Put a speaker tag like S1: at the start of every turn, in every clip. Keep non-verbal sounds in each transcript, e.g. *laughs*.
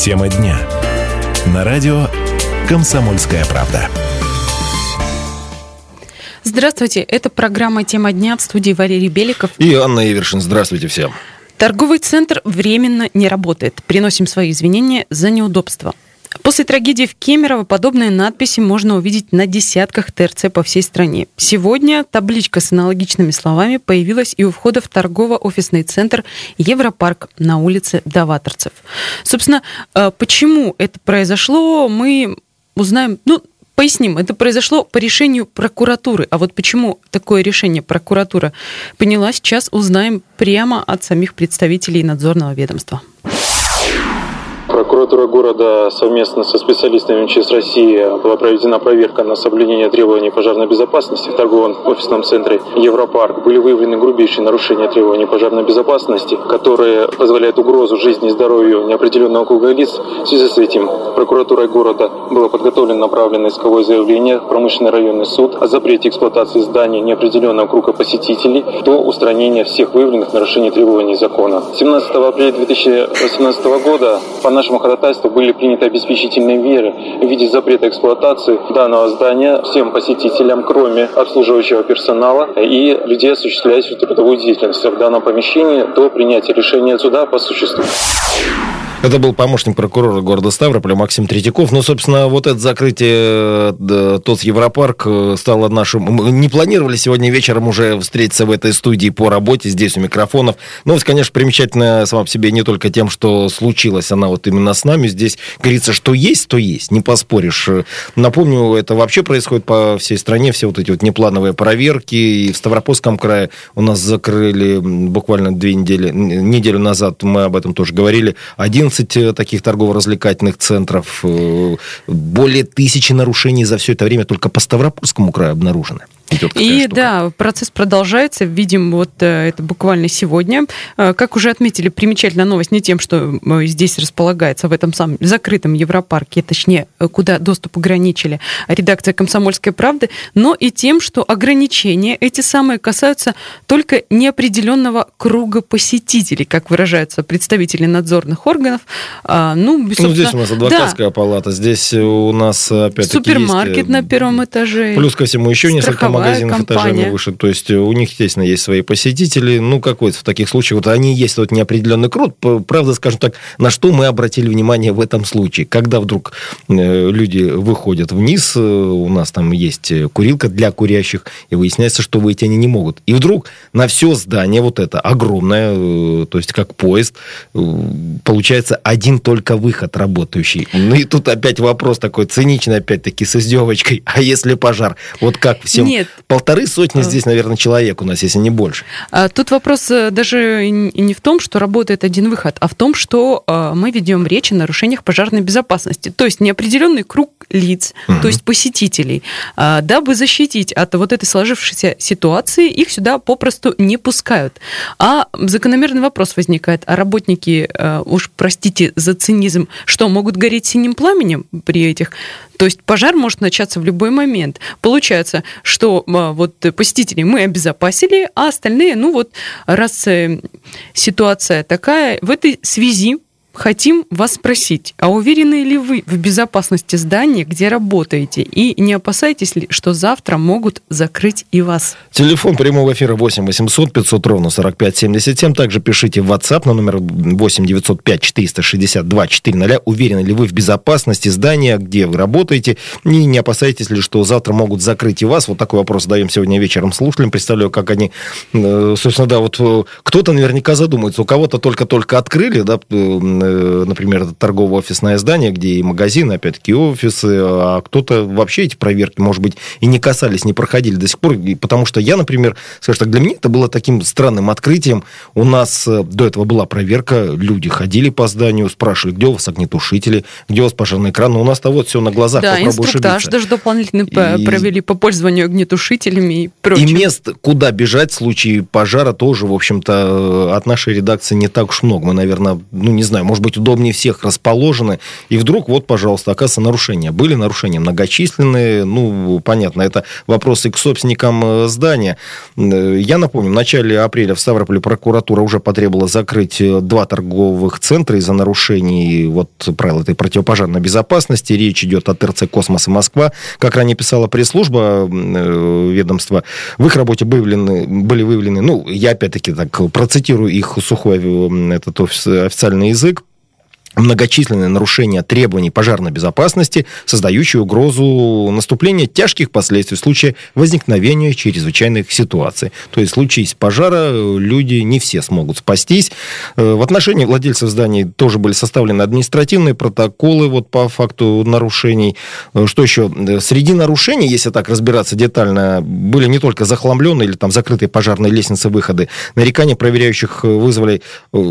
S1: Тема дня. На радио «Комсомольская правда».
S2: Здравствуйте, это программа «Тема дня» в студии Валерий Беликов.
S3: И Анна Ивершин. Здравствуйте всем.
S2: Торговый центр временно не работает. Приносим свои извинения за неудобства. После трагедии в Кемерово подобные надписи можно увидеть на десятках ТРЦ по всей стране. Сегодня табличка с аналогичными словами появилась и у входа в торгово-офисный центр Европарк на улице Даваторцев. Собственно, э, почему это произошло, мы узнаем, ну, Поясним, это произошло по решению прокуратуры. А вот почему такое решение прокуратура поняла, сейчас узнаем прямо от самих представителей надзорного ведомства.
S4: Прокуратура города совместно со специалистами МЧС России была проведена проверка на соблюдение требований пожарной безопасности в торговом офисном центре Европарк. Были выявлены грубейшие нарушения требований пожарной безопасности, которые позволяют угрозу жизни и здоровью неопределенного круга лиц. В связи с этим прокуратурой города было подготовлено направленное исковое заявление в промышленный районный суд о запрете эксплуатации зданий неопределенного круга посетителей до устранения всех выявленных нарушений требований закона. 17 апреля 2018 года по нашему ходатайству были приняты обеспечительные меры в виде запрета эксплуатации данного здания всем посетителям, кроме обслуживающего персонала и людей, осуществляющих трудовую деятельность в данном помещении до принятия решения суда по существу.
S3: Это был помощник прокурора города Ставрополя Максим Третьяков. Ну, собственно, вот это закрытие да, ТОС Европарк э, стало нашим... Мы не планировали сегодня вечером уже встретиться в этой студии по работе, здесь у микрофонов. Новость, конечно, примечательная сама по себе не только тем, что случилась она вот именно с нами. Здесь говорится, что есть, то есть, не поспоришь. Напомню, это вообще происходит по всей стране, все вот эти вот неплановые проверки. И в Ставропольском крае у нас закрыли буквально две недели, неделю назад, мы об этом тоже говорили, один 11 э, таких торгово-развлекательных центров, э, более тысячи нарушений за все это время только по Ставропольскому краю обнаружено
S2: идет И штука. да, процесс продолжается. Видим, вот э, это буквально сегодня. Э, как уже отметили, примечательная новость не тем, что э, здесь располагается в этом самом закрытом Европарке, точнее, куда доступ ограничили редакция «Комсомольской правды», но и тем, что ограничения эти самые касаются только неопределенного круга посетителей, как выражаются представители надзорных органов.
S3: А, ну, ну здесь у нас адвокатская да. палата, здесь у нас опять-таки
S2: Супермаркет есть... на первом этаже.
S3: Плюс ко всему еще несколько магазинов компания. этажами выше. То есть у них, естественно, есть свои посетители. Ну, какой-то в таких случаях, вот они есть вот неопределенный круг. Правда, скажем так, на что мы обратили внимание в этом случае? Когда вдруг э, люди выходят вниз, э, у нас там есть курилка для курящих, и выясняется, что выйти они не могут. И вдруг на все здание вот это огромное, э, то есть как поезд, получается один только выход работающий. Ну и тут опять вопрос такой циничный, опять-таки, с издевочкой. А если пожар? Вот как всем Нет, полторы сотни а. здесь, наверное, человек у нас, если не больше.
S2: А, тут вопрос э, даже не в том, что работает один выход, а в том, что э, мы ведем речь о нарушениях пожарной безопасности. То есть неопределенный круг лиц, угу. то есть посетителей, а, дабы защитить от вот этой сложившейся ситуации, их сюда попросту не пускают. А закономерный вопрос возникает, а работники, э, уж простите за цинизм, что, могут гореть синим пламенем при этих? То есть пожар может начаться в любой момент. Получается, что а, вот посетителей мы обезопасили, а остальные, ну вот, раз э, ситуация такая, в этой связи Хотим вас спросить, а уверены ли вы в безопасности здания, где работаете? И не опасаетесь ли, что завтра могут закрыть и вас?
S3: Телефон прямого эфира 8 800 500 ровно 45 77. Также пишите в WhatsApp на номер 8 905 462 400. Уверены ли вы в безопасности здания, где вы работаете? И не опасаетесь ли, что завтра могут закрыть и вас? Вот такой вопрос задаем сегодня вечером слушателям. Представляю, как они, э, собственно, да, вот э, кто-то наверняка задумается. У кого-то только-только открыли, да, э, например, торгово-офисное здание, где и магазины, опять-таки офисы, а кто-то вообще эти проверки, может быть, и не касались, не проходили до сих пор, потому что я, например, скажем так, для меня это было таким странным открытием. У нас э, до этого была проверка, люди ходили по зданию, спрашивали, где у вас огнетушители, где у вас пожарный экран, но у нас-то вот все на глазах,
S2: да, инструктаж даже дополнительно и... провели по пользованию огнетушителями и прочим.
S3: И мест, куда бежать в случае пожара, тоже, в общем-то, от нашей редакции не так уж много. Мы, наверное, ну, не знаю, может быть, удобнее всех расположены, и вдруг, вот, пожалуйста, оказывается, нарушения. Были нарушения многочисленные, ну, понятно, это вопросы к собственникам э, здания. Э, я напомню, в начале апреля в Ставрополе прокуратура уже потребовала закрыть э, два торговых центра из-за нарушений вот правил этой противопожарной безопасности. Речь идет о ТРЦ «Космос» и «Москва». Как ранее писала пресс-служба ведомства, в их работе выявлены, были выявлены, ну, я опять-таки так процитирую их сухой этот официальный язык, многочисленные нарушения требований пожарной безопасности, создающие угрозу наступления тяжких последствий в случае возникновения чрезвычайных ситуаций. То есть, в случае пожара люди не все смогут спастись. Э, в отношении владельцев зданий тоже были составлены административные протоколы вот по факту нарушений. Э, что еще? Э, среди нарушений, если так разбираться детально, были не только захламленные или там закрытые пожарные лестницы выходы. Нарекания проверяющих вызвали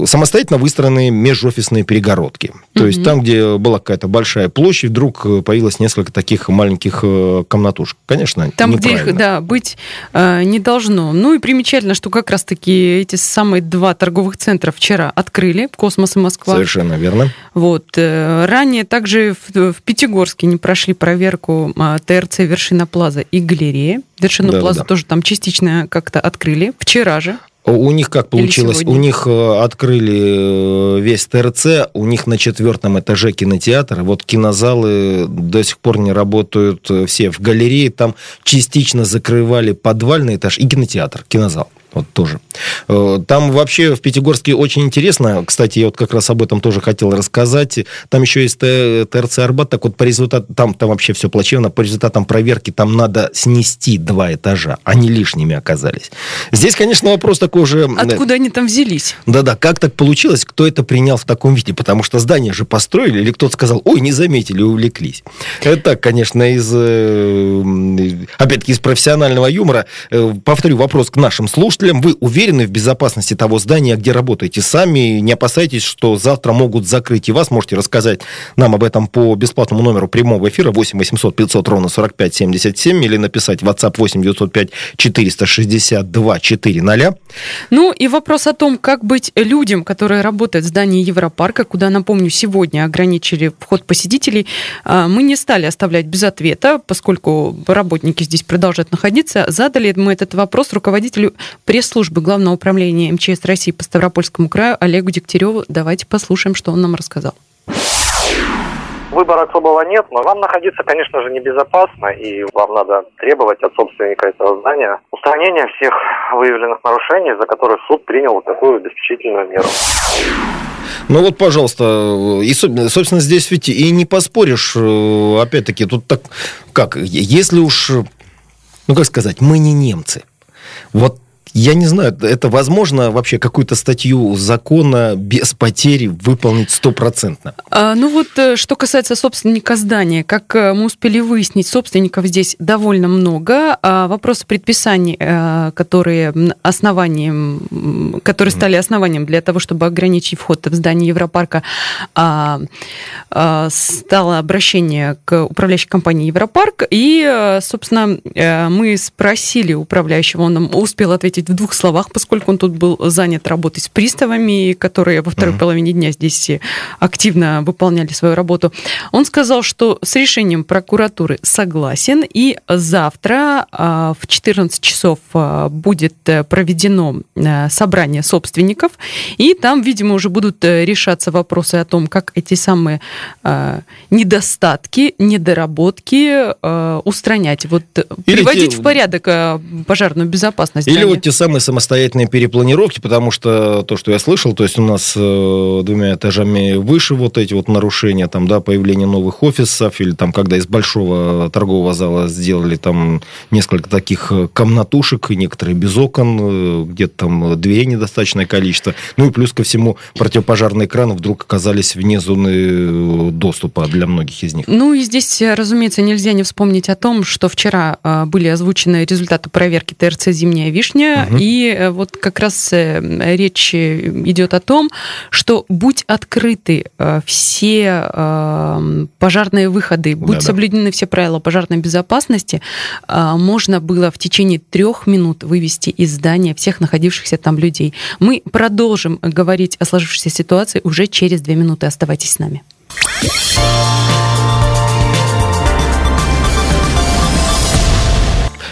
S3: самостоятельно выстроенные межофисные перегородки перегородки. То есть там, где была какая-то большая площадь, вдруг э, появилось несколько таких маленьких э, комнатушек. Конечно,
S2: Там, где их, да, быть э, не должно. Ну и примечательно, что как раз-таки эти самые два торговых центра вчера открыли, Космос и Москва.
S3: Совершенно верно.
S2: Вот. Э, ранее также в, в Пятигорске не прошли проверку э, ТРЦ «Вершина Плаза» и галерея. Вершину да, Плазу да. тоже там частично как-то открыли. Вчера же.
S3: У них как получилось? У них э, открыли э, весь ТРЦ, у них на четвертом этаже кинотеатр. Вот кинозалы до сих пор не работают э, все. В галерее там частично закрывали подвальный этаж и кинотеатр, кинозал. Вот тоже. Э, там вообще в Пятигорске очень интересно. Кстати, я вот как раз об этом тоже хотел рассказать. Там еще есть ТРЦ Арбат. Так вот, по результатам, там, там вообще все плачевно. По результатам проверки там надо снести два этажа. Они лишними оказались. Здесь, конечно, вопрос такой же...
S2: Э, Откуда они там взялись?
S3: Да-да, как так получилось? Кто это принял в таком виде? Потому что здание же построили, или кто-то сказал, ой, не заметили, увлеклись. Это так, конечно, из... Э, опять-таки, из профессионального юмора. Повторю вопрос к нашим слушателям слушателям, вы уверены в безопасности того здания, где работаете сами? Не опасайтесь, что завтра могут закрыть и вас. Можете рассказать нам об этом по бесплатному номеру прямого эфира 8 800 500 ровно 45 77 или написать WhatsApp 8 905 462 400.
S2: Ну и вопрос о том, как быть людям, которые работают в здании Европарка, куда, напомню, сегодня ограничили вход посетителей, а, мы не стали оставлять без ответа, поскольку работники здесь продолжают находиться. Задали мы этот вопрос руководителю пресс-службы Главного управления МЧС России по Ставропольскому краю Олегу Дегтяреву. Давайте послушаем, что он нам рассказал.
S5: Выбора особого нет, но вам находиться, конечно же, небезопасно, и вам надо требовать от собственника этого здания устранения всех выявленных нарушений, за которые суд принял вот такую обеспечительную меру.
S3: Ну вот, пожалуйста, и, собственно, здесь ведь и не поспоришь, э, опять-таки, тут так, как, если уж, ну как сказать, мы не немцы, вот я не знаю, это возможно вообще какую-то статью закона без потери выполнить стопроцентно?
S2: А, ну вот, э, что касается собственника здания, как э, мы успели выяснить, собственников здесь довольно много. А вопросы предписаний, э, которые основанием, которые стали основанием для того, чтобы ограничить вход в здание Европарка, а, стало обращение к управляющей компании Европарк. И, собственно, мы спросили управляющего, он нам успел ответить ответить в двух словах, поскольку он тут был занят работой с приставами, которые во второй mm-hmm. половине дня здесь активно выполняли свою работу. Он сказал, что с решением прокуратуры согласен, и завтра а, в 14 часов а, будет э, проведено э, собрание собственников, и там, видимо, уже будут э, решаться вопросы о том, как эти самые недостатки, недоработки устранять, вот Или приводить те... в порядок пожарную безопасность.
S3: Или вот те самые самостоятельные перепланировки, потому что то, что я слышал, то есть у нас э, двумя этажами выше вот эти вот нарушения, там, да, появление новых офисов, или там, когда из большого торгового зала сделали там несколько таких э, комнатушек, некоторые без окон, э, где-то там дверей недостаточное количество. Ну и плюс ко всему противопожарные экраны вдруг оказались вне зоны э, доступа для многих из них.
S2: Ну и здесь, разумеется, нельзя не вспомнить о том, что вчера были озвучены результаты проверки ТРЦ «Зимняя вишня», Угу. И вот как раз речь идет о том, что будь открыты все пожарные выходы, будь да, соблюдены все правила пожарной безопасности, можно было в течение трех минут вывести из здания всех находившихся там людей. Мы продолжим говорить о сложившейся ситуации уже через две минуты. Оставайтесь с нами.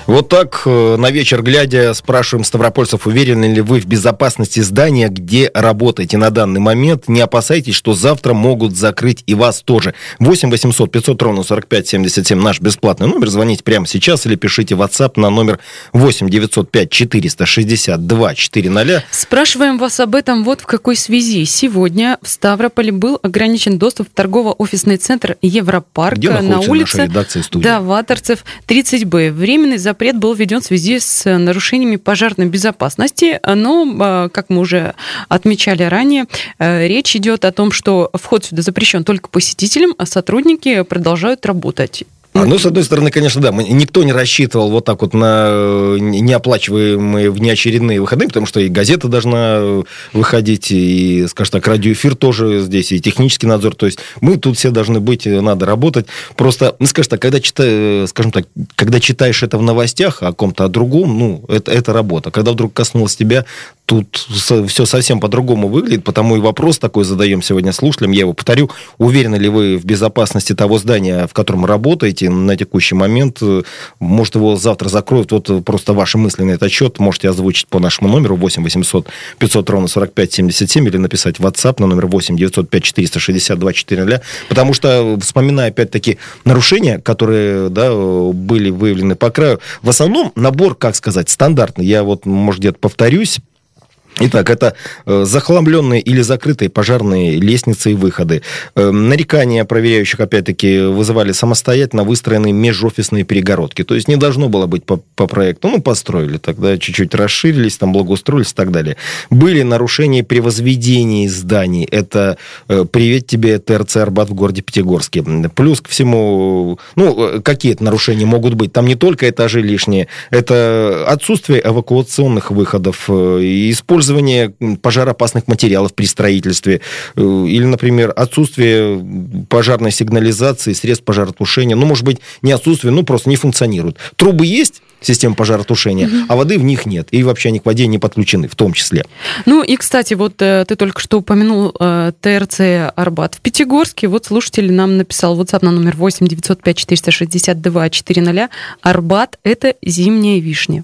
S3: Вот так э, на вечер глядя спрашиваем ставропольцев, уверены ли вы в безопасности здания, где работаете на данный момент. Не опасайтесь, что завтра могут закрыть и вас тоже. 8 800 500 ровно 45 77 наш бесплатный номер. Звоните прямо сейчас или пишите в WhatsApp на номер 8 905 462 400.
S2: Спрашиваем вас об этом вот в какой связи. Сегодня в Ставрополе был ограничен доступ в торгово-офисный центр Европарк
S3: где
S2: на улице
S3: Даваторцев
S2: 30Б. Временный запрет запрет был введен в связи с нарушениями пожарной безопасности, но, а, как мы уже отмечали ранее, э, речь идет о том, что вход сюда запрещен только посетителям, а сотрудники продолжают работать.
S3: А, ну, с одной стороны, конечно, да, никто не рассчитывал вот так вот на э, неоплачиваемые внеочередные выходные, потому что и газета должна выходить, и, скажем так, радиоэфир тоже здесь, и технический надзор. То есть мы тут все должны быть, э, надо работать. Просто, ну, скажем так, когда, читаю, э, скажем так, когда читаешь это в новостях о ком-то, о другом, ну, это, это работа. Когда вдруг коснулось тебя, тут все совсем по-другому выглядит, потому и вопрос такой задаем сегодня слушателям, я его повторю. Уверены ли вы в безопасности того здания, в котором работаете на текущий момент? Может, его завтра закроют? Вот просто ваши мысли на этот счет можете озвучить по нашему номеру 8 800 500 ровно 45 77 или написать в WhatsApp на номер 8 905 462 400. Потому что, вспоминая опять-таки нарушения, которые да, были выявлены по краю, в основном набор, как сказать, стандартный. Я вот, может, где-то повторюсь, Итак, это э, захламленные или закрытые пожарные лестницы и выходы. Э, нарекания проверяющих, опять-таки, вызывали самостоятельно выстроенные межофисные перегородки. То есть не должно было быть по, по проекту. Ну, построили, тогда чуть-чуть расширились, там благоустроились и так далее. Были нарушения при возведении зданий. Это э, «Привет тебе, ТРЦ «Арбат» в городе Пятигорске». Плюс ко всему, ну, какие это нарушения могут быть? Там не только этажи лишние, это отсутствие эвакуационных выходов, использование использование пожароопасных материалов при строительстве, э, или, например, отсутствие пожарной сигнализации, средств пожаротушения, ну, может быть, не отсутствие, ну, просто не функционируют. Трубы есть, систем пожаротушения, угу. а воды в них нет. И вообще они к воде не подключены, в том числе.
S2: Ну и, кстати, вот э, ты только что упомянул э, ТРЦ «Арбат». В Пятигорске вот слушатель нам написал WhatsApp на номер 8 905 462 400. «Арбат» — это зимняя вишня.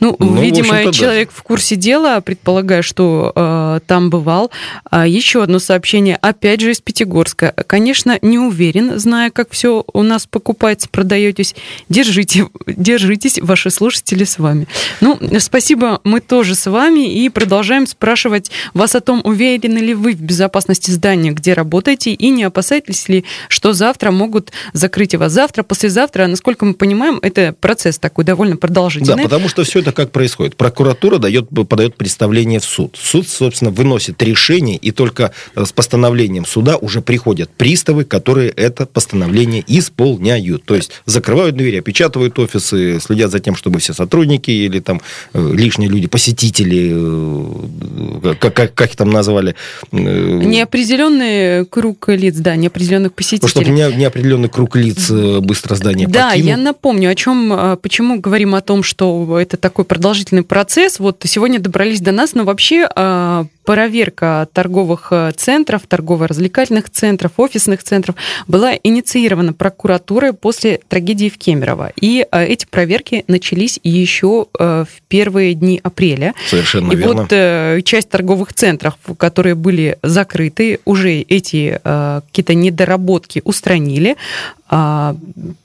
S2: Ну, ну видимо, человек да. в курсе дела, предполагая, что э, там бывал. А еще одно сообщение, опять же, из Пятигорска. Конечно, не уверен, зная, как все у нас покупается, продаетесь. Держите, держитесь, ваши слушатели с вами. Ну, спасибо, мы тоже с вами и продолжаем спрашивать вас о том, уверены ли вы в безопасности здания, где работаете, и не опасаетесь ли, что завтра могут закрыть вас. Завтра, послезавтра, насколько мы понимаем, это процесс такой довольно продолжительный.
S3: Да, потому что все это как происходит? Прокуратура дает, подает представление в суд. Суд, собственно, выносит решение, и только э, с постановлением суда уже приходят приставы, которые это постановление исполняют. То есть закрывают двери, опечатывают офисы, следят за тем, чтобы все сотрудники или там э, лишние люди, посетители, э, как, как, как их там назвали?
S2: Неопределенный круг лиц, да, неопределенных посетителей. Ну,
S3: чтобы не, неопределенный круг лиц быстро здание
S2: Да, покинул. я напомню, о чем, почему говорим о том, что это такой продолжительный процесс. Вот сегодня добрались до нас, но вообще а, проверка торговых э, центров, торгово-развлекательных центров, офисных центров была инициирована прокуратурой после трагедии в Кемерово. И э, эти проверки начались еще э, в первые дни апреля.
S3: Совершенно
S2: И
S3: верно.
S2: вот часть торговых центров, которые были закрыты, уже эти какие-то недоработки устранили. А,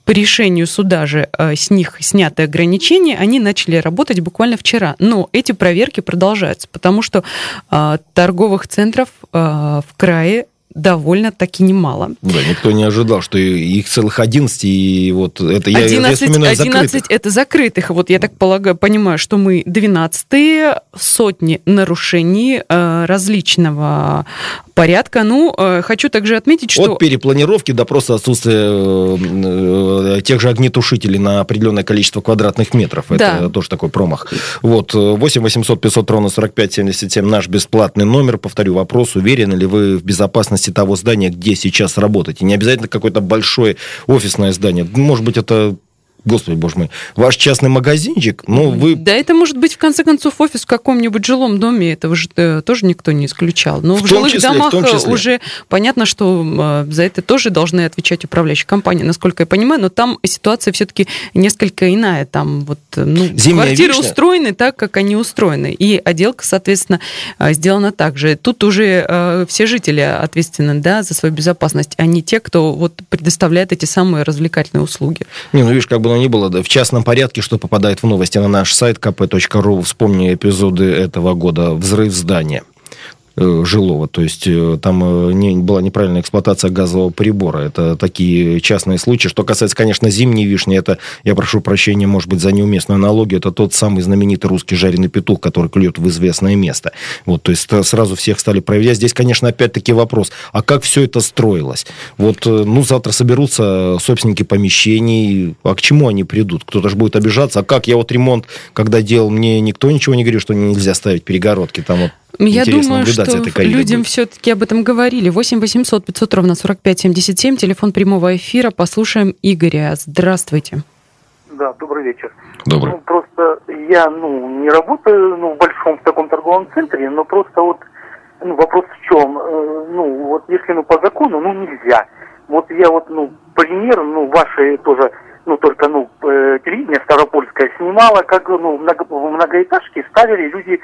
S2: по решению суда же с них сняты ограничения, они начали работать буквально вчера. Но эти проверки продолжаются, потому что а, торговых центров э, в крае довольно-таки немало.
S3: Да, никто не ожидал, что их целых 11, и вот это
S2: 11, я, я вспоминаю 11 закрытых. это закрытых. Вот я так полагаю, понимаю, что мы 12 сотни нарушений, различного порядка. Ну, хочу также отметить, что...
S3: От перепланировки до просто отсутствия тех же огнетушителей на определенное количество квадратных метров. Да. Это тоже такой промах. Вот, 8 800 500 ровно 45 77 наш бесплатный номер. Повторю вопрос, уверены ли вы в безопасности того здания, где сейчас работаете? Не обязательно какое-то большое офисное здание. Может быть, это Господи, боже мой, ваш частный магазинчик, ну вы...
S2: Да это может быть, в конце концов, офис в каком-нибудь жилом доме, этого же э, тоже никто не исключал. Но в, в жилых числе, домах в числе. уже понятно, что э, за это тоже должны отвечать управляющие компании, насколько я понимаю, но там ситуация все-таки несколько иная. Там вот, э, ну, Зимняя квартиры вишня. устроены так, как они устроены, и отделка, соответственно, сделана так же. Тут уже все жители ответственны да, за свою безопасность, а не те, кто вот предоставляет эти самые развлекательные услуги.
S3: Не, ну видишь, как бы оно ни было, в частном порядке, что попадает в новости на наш сайт kp.ru. Вспомни эпизоды этого года «Взрыв здания». Э, жилого. То есть э, там э, не, была неправильная эксплуатация газового прибора. Это такие частные случаи. Что касается, конечно, зимней вишни, это, я прошу прощения, может быть, за неуместную аналогию, это тот самый знаменитый русский жареный петух, который клюет в известное место. Вот, то есть сразу всех стали проверять. Здесь, конечно, опять-таки вопрос, а как все это строилось? Вот, ну, завтра соберутся собственники помещений, а к чему они придут? Кто-то же будет обижаться, а как? Я вот ремонт, когда делал, мне никто ничего не говорил, что нельзя ставить перегородки, там вот
S2: я думаю, что людям все-таки об этом говорили. 8 800 500 ровно 45 77, телефон прямого эфира. Послушаем Игоря. Здравствуйте.
S6: Да, добрый вечер.
S3: Добрый.
S6: Ну, просто я, ну, не работаю, ну, в большом в таком торговом центре, но просто вот, ну, вопрос в чем? Э, ну, вот если, ну, по закону, ну, нельзя. Вот я вот, ну, пример, ну, ваши тоже, ну, только, ну, э, телевидение Ставропольское снимало, как, ну, много, в многоэтажке ставили люди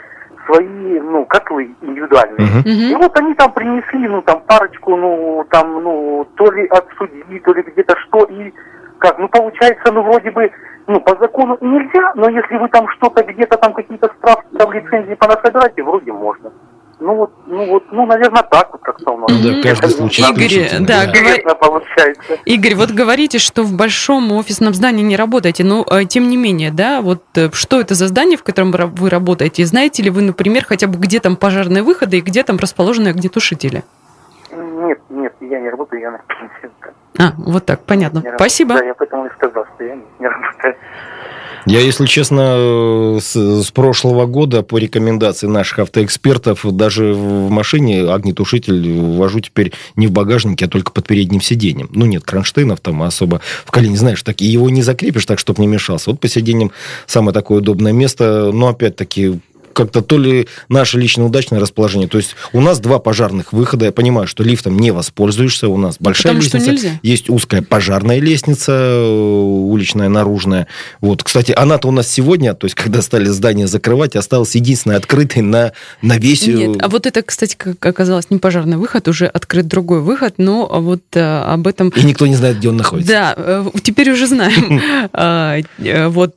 S6: свои, ну, котлы индивидуальные. Uh-huh. И вот они там принесли, ну, там парочку, ну, там, ну, то ли от судьи, то ли где-то что, и как, ну, получается, ну, вроде бы, ну, по закону нельзя, но если вы там что-то где-то там какие-то справки, там лицензии понасобираете, вроде можно. Ну вот, ну вот, ну, наверное, так вот как-то у нас.
S3: Да, каждый случай.
S2: Игорь, да, да. Говор... получается. Игорь, вот говорите, что в большом офисном здании не работаете, но э, тем не менее, да, вот э, что это за здание, в котором вы работаете? Знаете ли вы, например, хотя бы где там пожарные выходы и где там расположены огнетушители?
S6: Нет, нет, я не работаю, я на пенсии.
S2: А, вот так, понятно. Спасибо.
S6: Да, я поэтому и сказал, что я не работаю.
S3: Я, если честно, с, с прошлого года по рекомендации наших автоэкспертов даже в машине огнетушитель вожу теперь не в багажнике, а только под передним сиденьем. Ну, нет кронштейнов там особо в колене, знаешь, так, его не закрепишь так, чтобы не мешался. Вот по сиденьям самое такое удобное место, но опять-таки как-то то ли наше личное удачное расположение. То есть у нас два пожарных выхода. Я понимаю, что лифтом не воспользуешься. У нас большая Потому лестница. Что нельзя. Есть узкая пожарная лестница, э, уличная, наружная. Вот, кстати, она-то у нас сегодня, то есть когда стали здание закрывать, осталась единственная открытой на, на весь... Э,
S2: Нет, а вот это, кстати, как оказалось, не пожарный выход, уже открыт другой выход, но вот а, об этом...
S3: И никто не знает, где он находится.
S2: Да, теперь уже знаем. *laughs* А, вот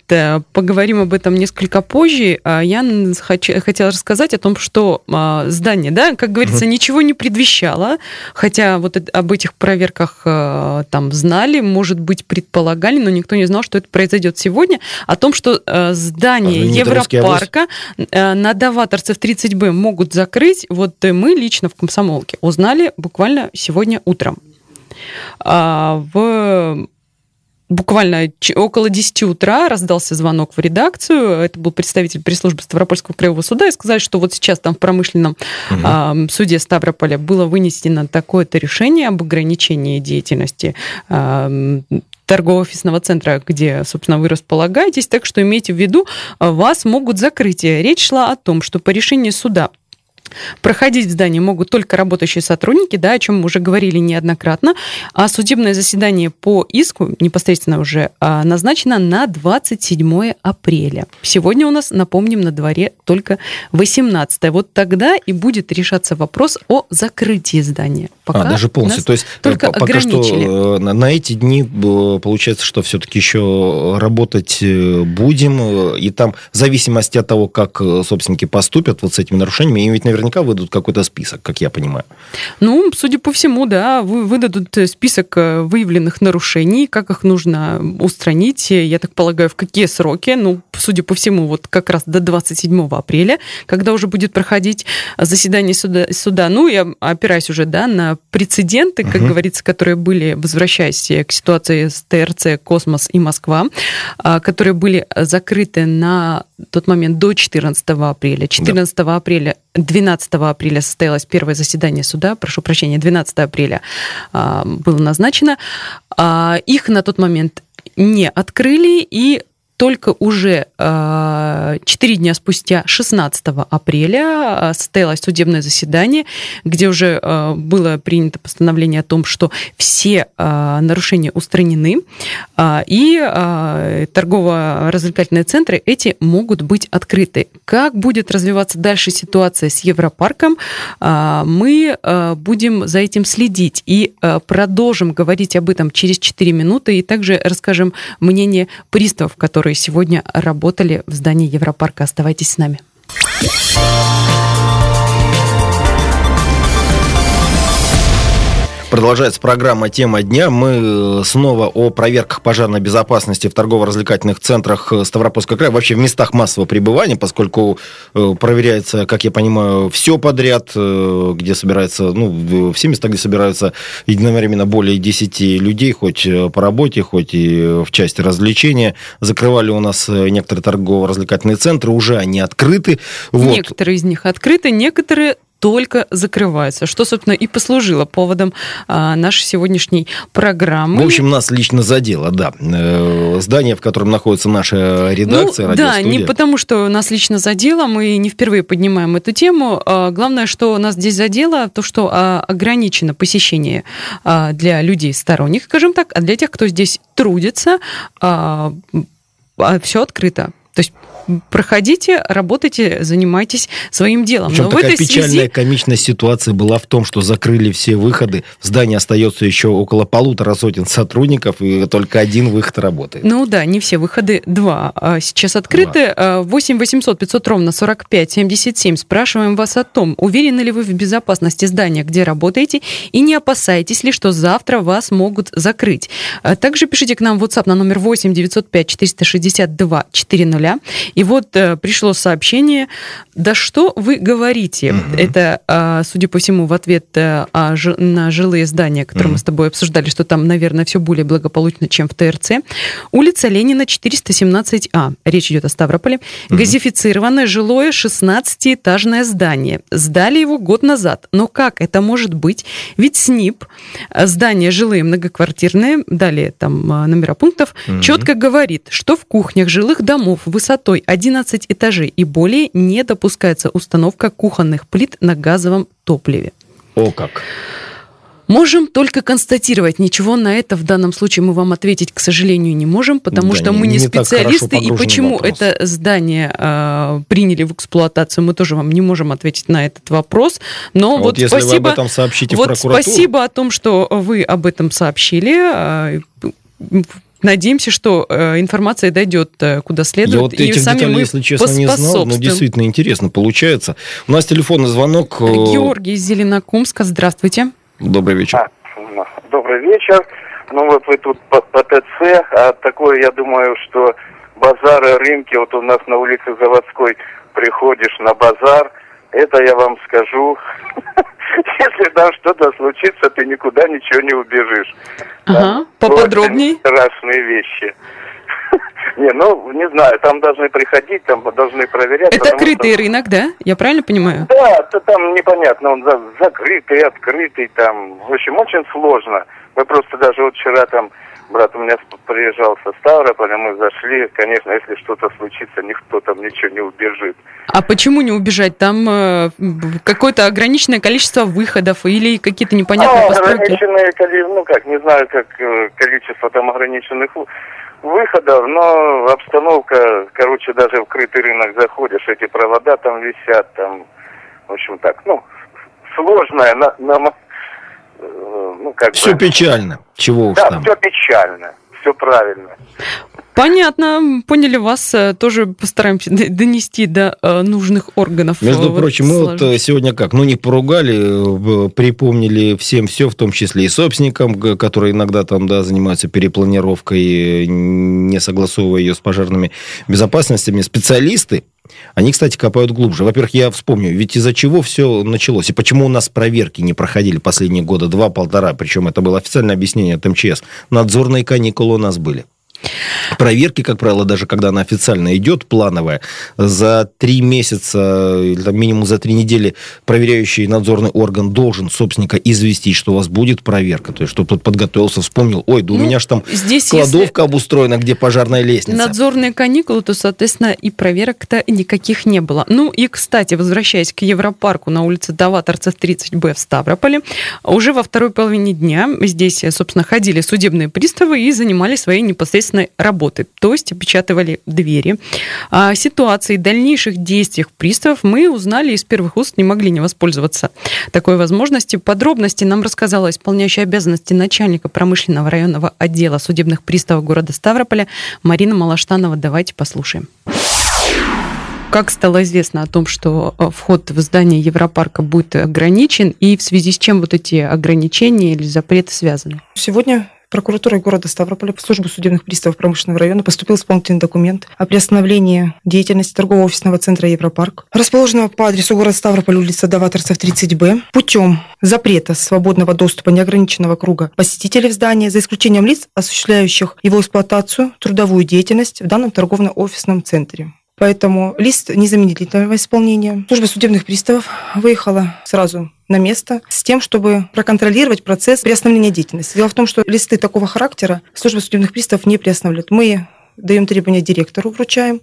S2: поговорим об этом несколько позже. А я хочу, хотела рассказать о том, что а, здание, да, как говорится, угу. ничего не предвещало, хотя вот об этих проверках а, там знали, может быть, предполагали, но никто не знал, что это произойдет сегодня, о том, что а, здание а, Европарка а, на Даваторцев 30Б могут закрыть, вот мы лично в Комсомолке узнали буквально сегодня утром. А, в буквально около 10 утра раздался звонок в редакцию. Это был представитель пресс-службы Ставропольского краевого суда. И сказали, что вот сейчас там в промышленном угу. э, суде Ставрополя было вынесено такое-то решение об ограничении деятельности э, торгово-офисного центра, где, собственно, вы располагаетесь. Так что имейте в виду, вас могут закрыть. Речь шла о том, что по решению суда Проходить в здании могут только работающие сотрудники, да, о чем мы уже говорили неоднократно. А судебное заседание по иску непосредственно уже а, назначено на 27 апреля. Сегодня у нас, напомним, на дворе только 18. Вот тогда и будет решаться вопрос о закрытии здания. Пока
S3: а, даже полностью. То есть
S2: э, только
S3: пока что на, на эти дни получается, что все-таки еще работать будем, и там в зависимости от того, как собственники поступят вот с этими нарушениями, им ведь наверняка выдадут какой-то список, как я понимаю.
S2: Ну, судя по всему, да, выдадут список выявленных нарушений, как их нужно устранить, я так полагаю, в какие сроки, ну, судя по всему, вот как раз до 27 апреля, когда уже будет проходить заседание суда, суда. ну, я опираюсь уже, да, на прецеденты, как угу. говорится, которые были, возвращаясь к ситуации с ТРЦ «Космос» и «Москва», а, которые были закрыты на тот момент до 14 апреля. 14 да. апреля 12 апреля состоялось первое заседание суда, прошу прощения, 12 апреля а, было назначено. А, их на тот момент не открыли, и только уже 4 а, дня спустя, 16 апреля, а, состоялось судебное заседание, где уже а, было принято постановление о том, что все нарушения устранены, и торгово-развлекательные центры эти могут быть открыты. Как будет развиваться дальше ситуация с Европарком, мы будем за этим следить и продолжим говорить об этом через 4 минуты, и также расскажем мнение приставов, которые которые сегодня работали в здании Европарка. Оставайтесь с нами.
S3: Продолжается программа «Тема дня». Мы э, снова о проверках пожарной безопасности в торгово-развлекательных центрах э, Ставропольского края, вообще в местах массового пребывания, поскольку э, проверяется, как я понимаю, все подряд, где собирается, ну, все места, где собираются единовременно более 10 людей, хоть по работе, хоть и в части развлечения. Закрывали у нас некоторые торгово-развлекательные центры, уже они открыты.
S2: Вот. Некоторые из них открыты, некоторые только закрываются, что, собственно, и послужило поводом а, нашей сегодняшней программы.
S3: В общем, нас лично задело, да. Э, здание, в котором находится наша редакция,
S2: ну, Да, не потому, что нас лично задело, мы не впервые поднимаем эту тему. А, главное, что нас здесь задело, то, что а, ограничено посещение а, для людей сторонних, скажем так, а для тех, кто здесь трудится, а, все открыто. То есть проходите, работайте, занимайтесь своим делом.
S3: Причем Но такая печальная связи... комичная ситуация была в том, что закрыли все выходы. В здании остается еще около полутора сотен сотрудников, и только один выход работает.
S2: Ну да, не все выходы, два. А сейчас открыты. Два. 8 800 500 ровно 45 77. Спрашиваем вас о том, уверены ли вы в безопасности здания, где работаете, и не опасаетесь ли, что завтра вас могут закрыть. А также пишите к нам в WhatsApp на номер 8 905 462 400 и вот э, пришло сообщение, да что вы говорите? Угу. Это, э, судя по всему, в ответ э, на жилые здания, которые угу. мы с тобой обсуждали, что там, наверное, все более благополучно, чем в ТРЦ. Улица Ленина, 417А. Речь идет о Ставрополе. Угу. Газифицированное жилое 16-этажное здание. Сдали его год назад. Но как это может быть? Ведь СНИП, э, здание жилые многоквартирные, далее там э, номера пунктов, угу. четко говорит, что в кухнях жилых домов высотой 11 этажей и более не допускается установка кухонных плит на газовом топливе.
S3: О как!
S2: Можем только констатировать, ничего на это в данном случае мы вам ответить, к сожалению, не можем, потому да, что мы не, не специалисты, и почему вопрос. это здание э, приняли в эксплуатацию, мы тоже вам не можем ответить на этот вопрос. Но а вот, вот если спасибо, вы об этом сообщите вот в прокуратуру. спасибо о том, что вы об этом сообщили. Э, Надеемся, что э, информация дойдет э, куда следует. Я
S3: вот этих сами деталей, если честно, не знал, но действительно интересно получается. У нас телефонный звонок.
S2: Э, Георгий из Зеленокумска, здравствуйте.
S3: Добрый вечер.
S7: А, добрый вечер. Ну вот вы тут по, по ТЦ, а такое, я думаю, что базары, рынки, вот у нас на улице Заводской приходишь на базар, это я вам скажу, *laughs* *laughs* если там что-то случится, ты никуда ничего не убежишь.
S2: Ага, поподробнее.
S7: Страшные вещи. *laughs* Не, ну, не знаю, там должны приходить, там должны проверять.
S2: Это крытый что... рынок, да? Я правильно понимаю?
S7: Да, это там непонятно, он за, закрытый, открытый, там, в общем, очень сложно. Мы просто даже вот вчера там брат у меня приезжал со Ставрополя, мы зашли, конечно, если что-то случится, никто там ничего не убежит.
S2: А почему не убежать? Там э, какое-то ограниченное количество выходов или какие-то непонятные а, постройки?
S7: Ограниченное, ну как, не знаю, как э, количество там ограниченных выходов, но обстановка, короче, даже в крытый рынок заходишь, эти провода там висят, там, в общем так, ну, сложная, на, на, ну, как
S3: Все
S7: бы...
S3: печально. Чего уж
S7: Да,
S3: там.
S7: все печально, все правильно.
S2: Понятно, поняли вас. э, Тоже постараемся донести до э, нужных органов.
S3: Между
S2: э, вот
S3: прочим, мы вот сегодня как, ну не поругали, припомнили всем все, в том числе и собственникам, которые иногда там, да, занимаются перепланировкой, не согласовывая ее с пожарными безопасностями. Специалисты, они, кстати, копают глубже. Во-первых, я вспомню, ведь из-за чего все началось, и почему у нас проверки не проходили последние года, два-полтора, причем это было официальное объяснение от МЧС. Надзорные каникулы у нас были. Проверки, как правило, даже когда она официально идет, плановая, за три месяца или там, минимум за три недели проверяющий надзорный орган должен собственника известить, что у вас будет проверка. То есть, чтобы тот подготовился, вспомнил, ой, да у
S2: Ну,
S3: меня же там
S2: Здесь,
S3: кладовка обустроена, где пожарная
S2: если
S3: лестница.
S2: надзорные каникулы, то, соответственно, и проверок-то никаких не было. Ну и, кстати, возвращаясь к Европарку на улице Даваторцев 30Б в Ставрополе, уже во второй половине дня здесь, собственно, ходили судебные приставы и занимались своей непосредственной работой, то есть опечатывали двери. О ситуации и дальнейших действиях приставов мы узнали из первых уст, не могли не воспользоваться такой возможностью. Подробности нам рассказала исполняющая обязанности начальника промышленного районного отдела судебных приставов города Ставрополя Марина Малаштанова. Давайте послушаем. Как стало известно о том, что э, вход в здание Европарка будет ограничен, и в связи с чем вот эти ограничения или запреты связаны?
S8: Сегодня прокуратурой города Ставрополя в службу судебных приставов промышленного района поступил исполнительный документ о приостановлении деятельности торгового офисного центра Европарк, расположенного по адресу города Ставрополь, улица Даваторцев, 30Б, путем запрета свободного доступа неограниченного круга посетителей в здание, за исключением лиц, осуществляющих его эксплуатацию, трудовую деятельность в данном торговно-офисном центре. Поэтому лист незамедлительного исполнения. Служба судебных приставов выехала сразу на место с тем, чтобы проконтролировать процесс приостановления деятельности. Дело в том, что листы такого характера служба судебных приставов не приостанавливает. Мы даем требования директору, вручаем,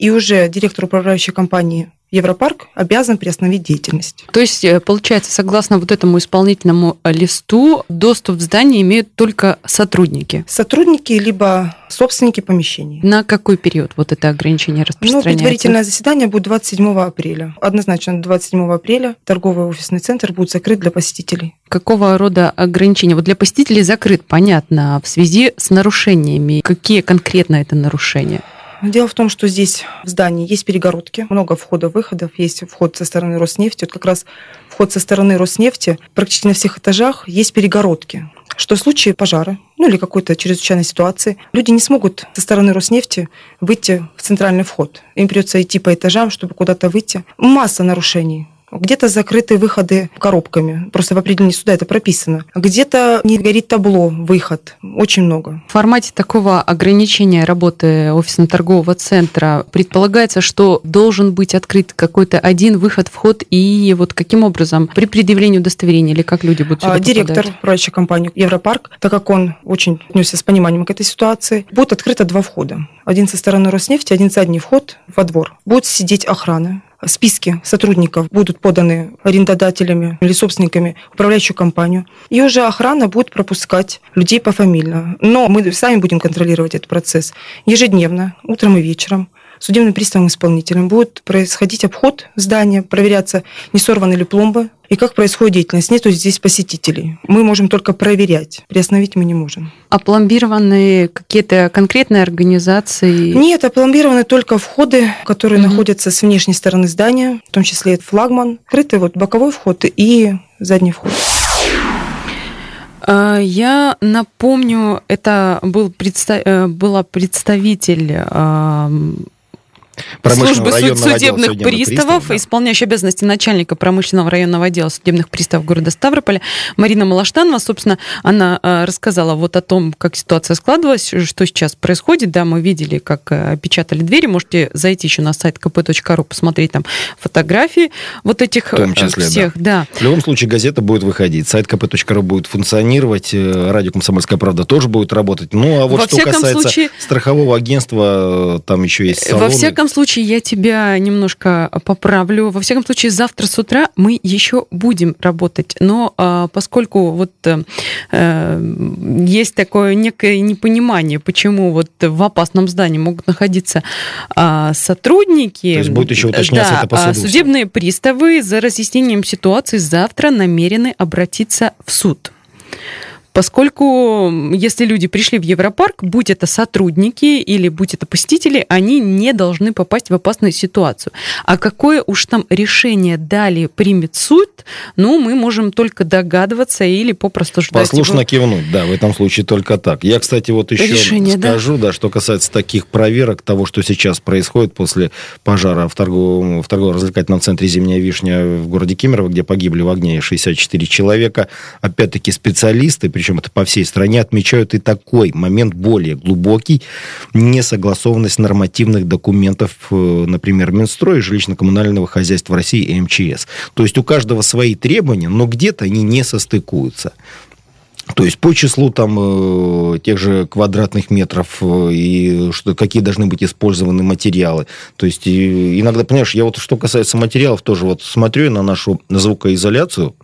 S8: и уже директор управляющей компании Европарк обязан приостановить деятельность.
S2: То есть, э, получается, согласно вот этому исполнительному э, листу, доступ в здание имеют только сотрудники.
S8: Сотрудники либо собственники помещений.
S2: На какой период вот это ограничение
S8: Ну,
S2: распространяется?
S8: предварительное заседание будет 27 апреля. Однозначно 27 апреля торговый офисный центр будет закрыт для посетителей.
S2: Какого рода ограничения? Вот для посетителей закрыт, понятно, а в связи с нарушениями. Какие конкретно это нарушения?
S8: Дело в том, что здесь в здании есть перегородки, много входов-выходов, есть вход со стороны Роснефти. Вот как раз вход со стороны Роснефти практически на всех этажах есть перегородки что в случае пожара, ну или какой-то чрезвычайной ситуации, люди не смогут со стороны Роснефти выйти в центральный вход. Им придется идти по этажам, чтобы куда-то выйти. Масса нарушений. Где-то закрыты выходы коробками. Просто в определении суда это прописано. Где-то не горит табло, выход. Очень много.
S2: В формате такого ограничения работы офисно-торгового центра предполагается, что должен быть открыт какой-то один выход, вход, и вот каким образом при предъявлении удостоверения или как люди будут сюда
S8: А, Директор
S2: попадать?
S8: компании Европарк, так как он очень отнесся с пониманием к этой ситуации, будет открыто два входа. Один со стороны Роснефти, один задний вход во двор. Будет сидеть охрана. Списки сотрудников будут поданы арендодателями или собственниками управляющую компанию. И уже охрана будет пропускать людей пофамильно. Но мы сами будем контролировать этот процесс ежедневно, утром и вечером судебным приставом исполнителем будет происходить обход здания, проверяться, не сорваны ли пломбы и как происходит деятельность. Нету здесь посетителей. Мы можем только проверять. Приостановить мы не можем.
S2: Опломбированы какие-то конкретные организации?
S8: Нет, опломбированы только входы, которые
S2: Мгм.
S8: находятся с внешней стороны здания, в том числе флагман, открытый вот боковой вход и задний вход.
S2: А, Я напомню, это был представ- э, была представитель
S3: Промышленного
S2: службы суд-
S3: районного отдела
S2: судебных приставов,
S3: да.
S2: исполняющий обязанности начальника промышленного районного отдела судебных приставов города Ставрополя Марина Малаштанова. Собственно, она э, рассказала вот о том, как ситуация складывалась, что сейчас происходит. Да, мы видели, как э, опечатали двери. Можете зайти еще на сайт kp.ru, посмотреть там фотографии вот этих
S3: В том
S2: э,
S3: числе,
S2: всех. Да.
S3: В любом случае, газета будет выходить, сайт kp.ru будет функционировать, э, радио «Комсомольская правда» тоже будет работать. Ну, а вот
S2: Во
S3: что касается
S2: случае-
S3: страхового агентства, э, там еще есть салоны.
S2: Во всяком случае, я тебя немножко поправлю. Во всяком случае, завтра с утра мы еще будем работать. Но а, поскольку вот э, есть такое некое непонимание, почему вот в опасном здании могут находиться а, сотрудники.
S3: То есть будет еще уточняться
S2: да,
S3: это по
S2: а
S3: суду
S2: Судебные приставы за разъяснением ситуации завтра намерены обратиться в суд. Поскольку если люди пришли в Европарк, будь это сотрудники или будь это посетители, они не должны попасть в опасную ситуацию. А какое уж там решение далее примет суд, ну, мы можем только догадываться или попросту ждать
S3: Послушно
S2: его...
S3: кивнуть, да, в этом случае только так. Я, кстати, вот еще
S2: Решение,
S3: скажу, да? да, что касается таких проверок, того, что сейчас происходит после пожара в, торговом, в торгово-развлекательном центре «Зимняя вишня» в городе Кемерово, где погибли в огне 64 человека. Опять-таки специалисты, причем это по всей стране, отмечают и такой момент более глубокий, несогласованность нормативных документов, э, например, Минстроя, жилищно-коммунального хозяйства России и МЧС. То есть у каждого свои требования, но где-то они не состыкуются. То есть по числу там э, тех же квадратных метров э, и что, какие должны быть использованы материалы. То есть и, иногда, понимаешь, я вот что касается материалов, тоже вот смотрю на нашу звукоизоляцию,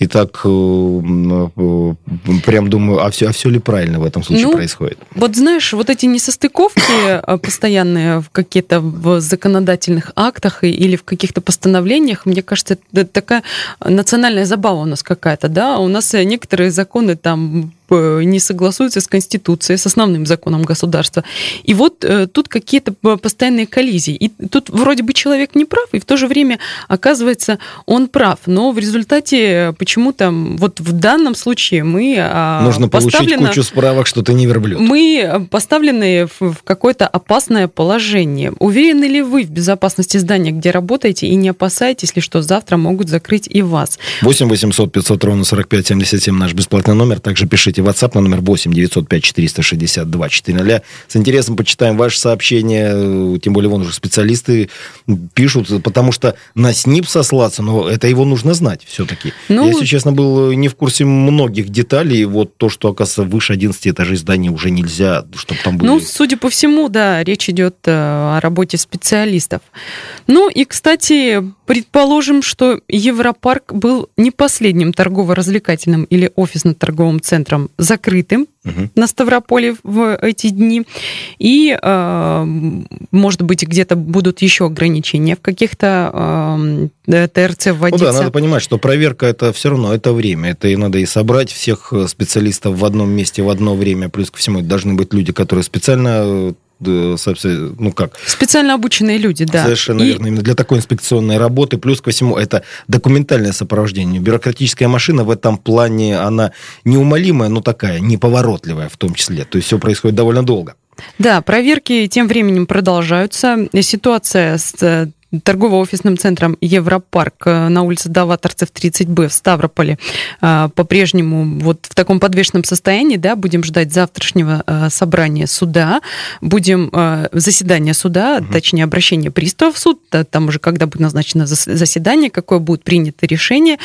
S3: и так э, э, прям думаю, а все, а все ли правильно в этом случае ну, происходит?
S2: Вот знаешь, вот эти несостыковки э, постоянные в какие-то в законодательных актах или в каких-то постановлениях, мне кажется, это такая национальная забава у нас какая-то, да? У нас некоторые законы там не согласуются с Конституцией, с основным законом государства. И вот э, тут какие-то постоянные коллизии. И тут вроде бы человек не прав, и в то же время оказывается он прав. Но в результате почему-то вот в данном случае мы
S3: а, Нужно получить кучу справок, что ты не верблюд.
S2: Мы поставлены в какое-то опасное положение. Уверены ли вы в безопасности здания, где работаете, и не опасаетесь ли, что завтра могут закрыть и вас?
S3: 8 800 500 ровно 45 77 наш бесплатный номер. Также пишите пишите WhatsApp на номер 8 905 462 400. С интересом почитаем ваши сообщения, тем более вон уже специалисты пишут, потому что на СНИП сослаться, но это его нужно знать все-таки. Ну, Я, если честно, был не в курсе многих деталей. Вот то, что, оказывается, выше 11 этажей здания уже нельзя, чтобы там были...
S2: Ну, судя по всему, да, речь идет э, о работе специалистов. Ну и, кстати, предположим, что Европарк был не последним торгово-развлекательным или офисно-торговым центром закрытым угу. на Ставрополе в эти дни. И, э, может быть, где-то будут еще ограничения в каких-то э, ТРЦ вводиться.
S3: Ну да, надо понимать, что проверка это все равно это время. Это и надо и собрать всех специалистов в одном месте в одно время. Плюс ко всему, это должны быть люди, которые специально ну как?
S2: Специально обученные люди, да.
S3: Совершенно и... верно. Именно для такой инспекционной работы. Плюс ко всему, это документальное сопровождение. Бюрократическая машина в этом плане, она неумолимая, но такая, неповоротливая в том числе. То есть все происходит довольно долго.
S2: Да, проверки тем временем продолжаются. Ситуация с торгово-офисным центром Европарк э, на улице Даваторцев 30Б в Ставрополе э, по-прежнему вот в таком подвешенном состоянии, да, будем ждать завтрашнего э, собрания суда, будем заседания суда, угу. точнее обращение приставов в суд, там уже когда будет назначено заседание, какое будет принято решение,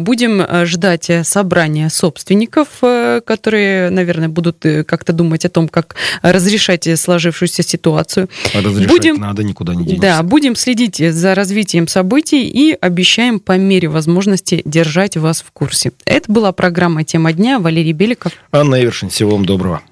S2: будем ждать собрания собственников, которые, наверное, будут как-то думать о том, как разрешать сложившуюся ситуацию.
S3: А разрешать будем, надо, никуда не денешься.
S2: Да, будем следить следить за развитием событий и обещаем по мере возможности держать вас в курсе. Это была программа «Тема дня». Валерий Беликов.
S3: Анна Эвершин. Всего вам доброго.